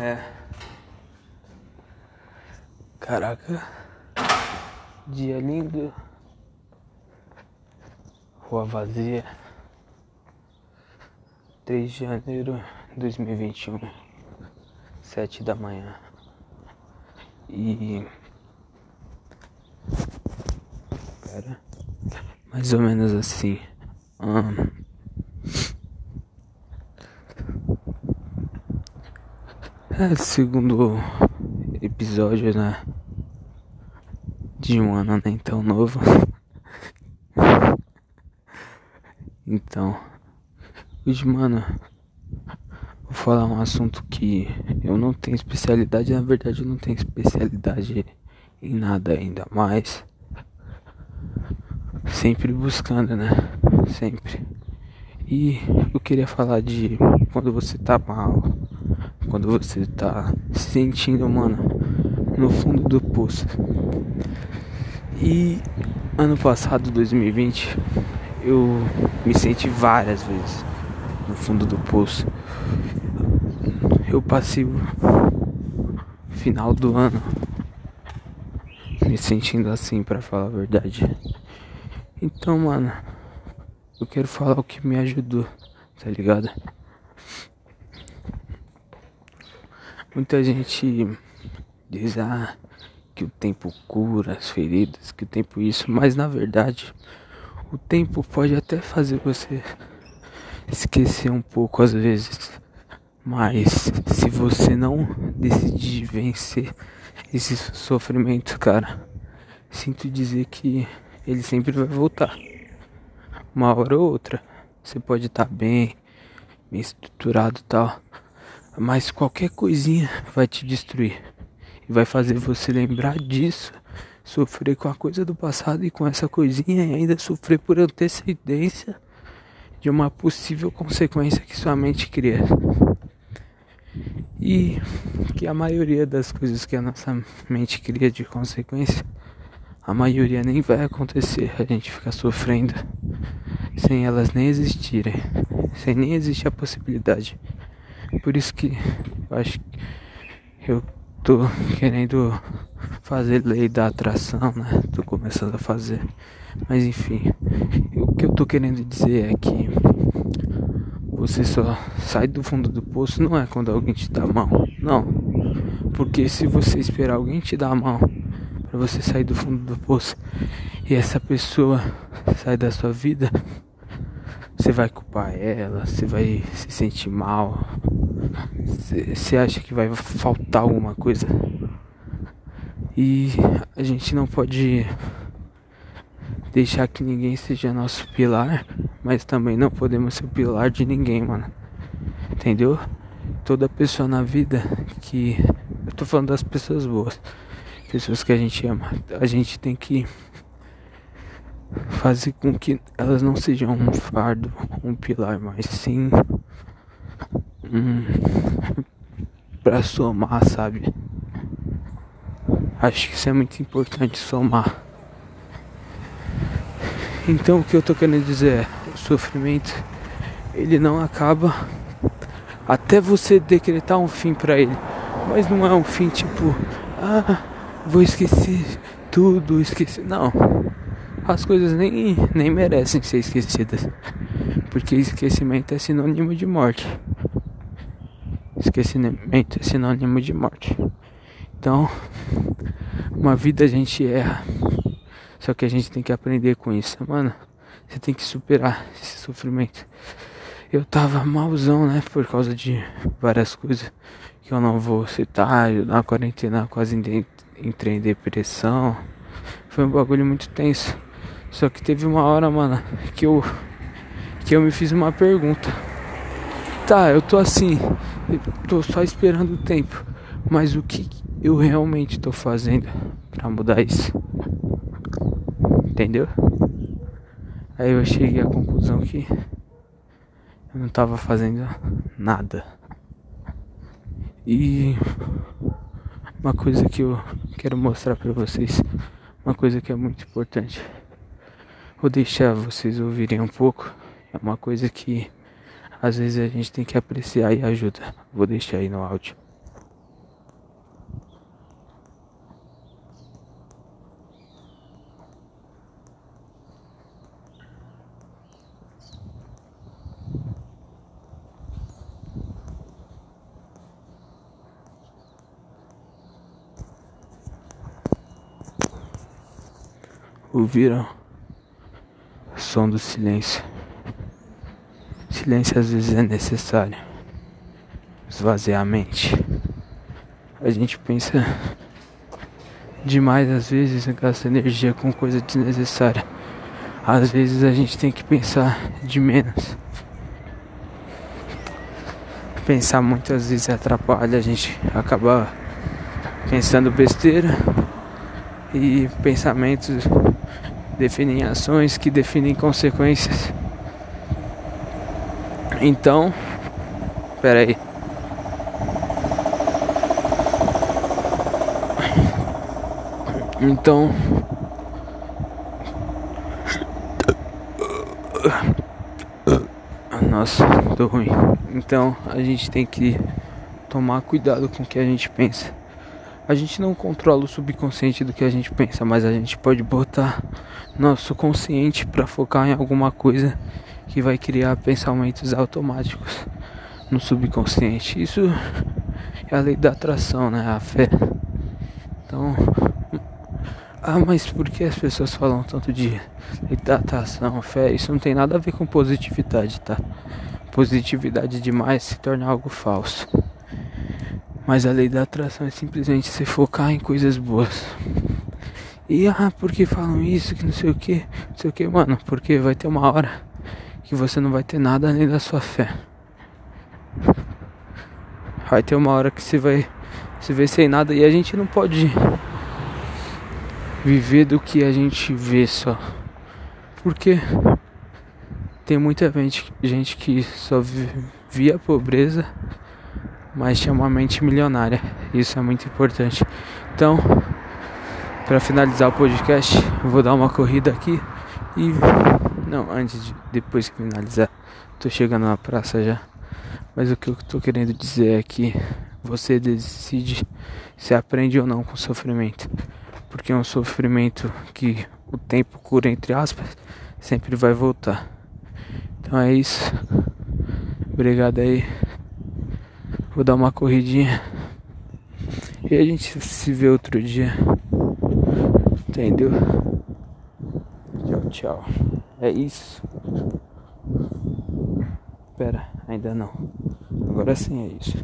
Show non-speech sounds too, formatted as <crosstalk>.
É. Caraca. Dia lindo. Rua vazia. 3 de janeiro de 2021. 7 da manhã. E. Pera. Mais ou menos assim. Um, É, segundo episódio, né? De um ano nem tão novo. Então, hoje, mano, vou falar um assunto que eu não tenho especialidade. Na verdade, eu não tenho especialidade em nada ainda, mas sempre buscando, né? Sempre. E eu queria falar de quando você tá mal quando você tá se sentindo, mano, no fundo do poço. E ano passado, 2020, eu me senti várias vezes no fundo do poço. Eu passei o final do ano me sentindo assim, para falar a verdade. Então, mano, eu quero falar o que me ajudou, tá ligado? Muita gente diz ah, que o tempo cura as feridas, que o tempo isso, mas na verdade o tempo pode até fazer você esquecer um pouco às vezes. Mas se você não decidir vencer esse sofrimento, cara, sinto dizer que ele sempre vai voltar. Uma hora ou outra. Você pode estar tá bem, bem estruturado e tal. Mas qualquer coisinha vai te destruir. E vai fazer você lembrar disso, sofrer com a coisa do passado e com essa coisinha e ainda sofrer por antecedência de uma possível consequência que sua mente cria. E que a maioria das coisas que a nossa mente cria de consequência, a maioria nem vai acontecer. A gente fica sofrendo sem elas nem existirem, sem nem existir a possibilidade. Por isso que eu acho que eu tô querendo fazer lei da atração, né? Tô começando a fazer. Mas enfim, o que eu tô querendo dizer é que você só sai do fundo do poço não é quando alguém te dá a mão. Não. Porque se você esperar alguém te dar a mão para você sair do fundo do poço e essa pessoa sai da sua vida, você vai culpar ela, você vai se sentir mal, você acha que vai faltar alguma coisa. E a gente não pode deixar que ninguém seja nosso pilar, mas também não podemos ser pilar de ninguém, mano. Entendeu? Toda pessoa na vida que. Eu tô falando das pessoas boas, pessoas que a gente ama. A gente tem que fazer com que elas não sejam um fardo, um pilar, mas sim um <laughs> para somar, sabe? Acho que isso é muito importante somar. Então o que eu tô querendo dizer é, o sofrimento ele não acaba até você decretar um fim para ele. Mas não é um fim tipo, ah, vou esquecer tudo, esquecer. Não as coisas nem, nem merecem ser esquecidas. Porque esquecimento é sinônimo de morte. Esquecimento é sinônimo de morte. Então, uma vida a gente erra. Só que a gente tem que aprender com isso, mano. Você tem que superar esse sofrimento. Eu tava malzão, né? Por causa de várias coisas que eu não vou citar. Na quarentena quase entrei em depressão. Foi um bagulho muito tenso. Só que teve uma hora, mano, que eu que eu me fiz uma pergunta. Tá, eu tô assim, tô só esperando o tempo, mas o que eu realmente tô fazendo para mudar isso? Entendeu? Aí eu cheguei à conclusão que eu não tava fazendo nada. E uma coisa que eu quero mostrar para vocês, uma coisa que é muito importante. Vou deixar vocês ouvirem um pouco. É uma coisa que às vezes a gente tem que apreciar e ajuda. Vou deixar aí no áudio. Ouviram? Som do silêncio. Silêncio às vezes é necessário. Esvaziar a mente. A gente pensa demais às vezes gasta energia com coisa desnecessária. Às vezes a gente tem que pensar de menos. Pensar muitas vezes atrapalha a gente acabar pensando besteira e pensamentos definem ações que definem consequências. Então, pera aí. Então, nossa, tô ruim. Então, a gente tem que tomar cuidado com o que a gente pensa. A gente não controla o subconsciente do que a gente pensa, mas a gente pode botar nosso consciente para focar em alguma coisa que vai criar pensamentos automáticos no subconsciente. Isso é a lei da atração, né? A fé. Então, ah, mas por que as pessoas falam tanto de lei da atração, fé? Isso não tem nada a ver com positividade, tá? Positividade demais se torna algo falso. Mas a lei da atração é simplesmente se focar em coisas boas. E ah, por que falam isso? Que não sei o que, não sei o que, mano. Porque vai ter uma hora que você não vai ter nada além da sua fé. Vai ter uma hora que você vai se ver sem nada e a gente não pode viver do que a gente vê só. Porque tem muita gente, gente que só via pobreza, mas tinha uma mente milionária. Isso é muito importante. Então, para finalizar o podcast, eu vou dar uma corrida aqui e não, antes de depois que finalizar, tô chegando na praça já. Mas o que eu tô querendo dizer é que você decide se aprende ou não com sofrimento. Porque é um sofrimento que o tempo cura entre aspas, sempre vai voltar. Então é isso. Obrigado aí. Vou dar uma corridinha. E a gente se vê outro dia. Entendeu? Tchau, tchau. É isso. Pera, ainda não. Agora sim é isso.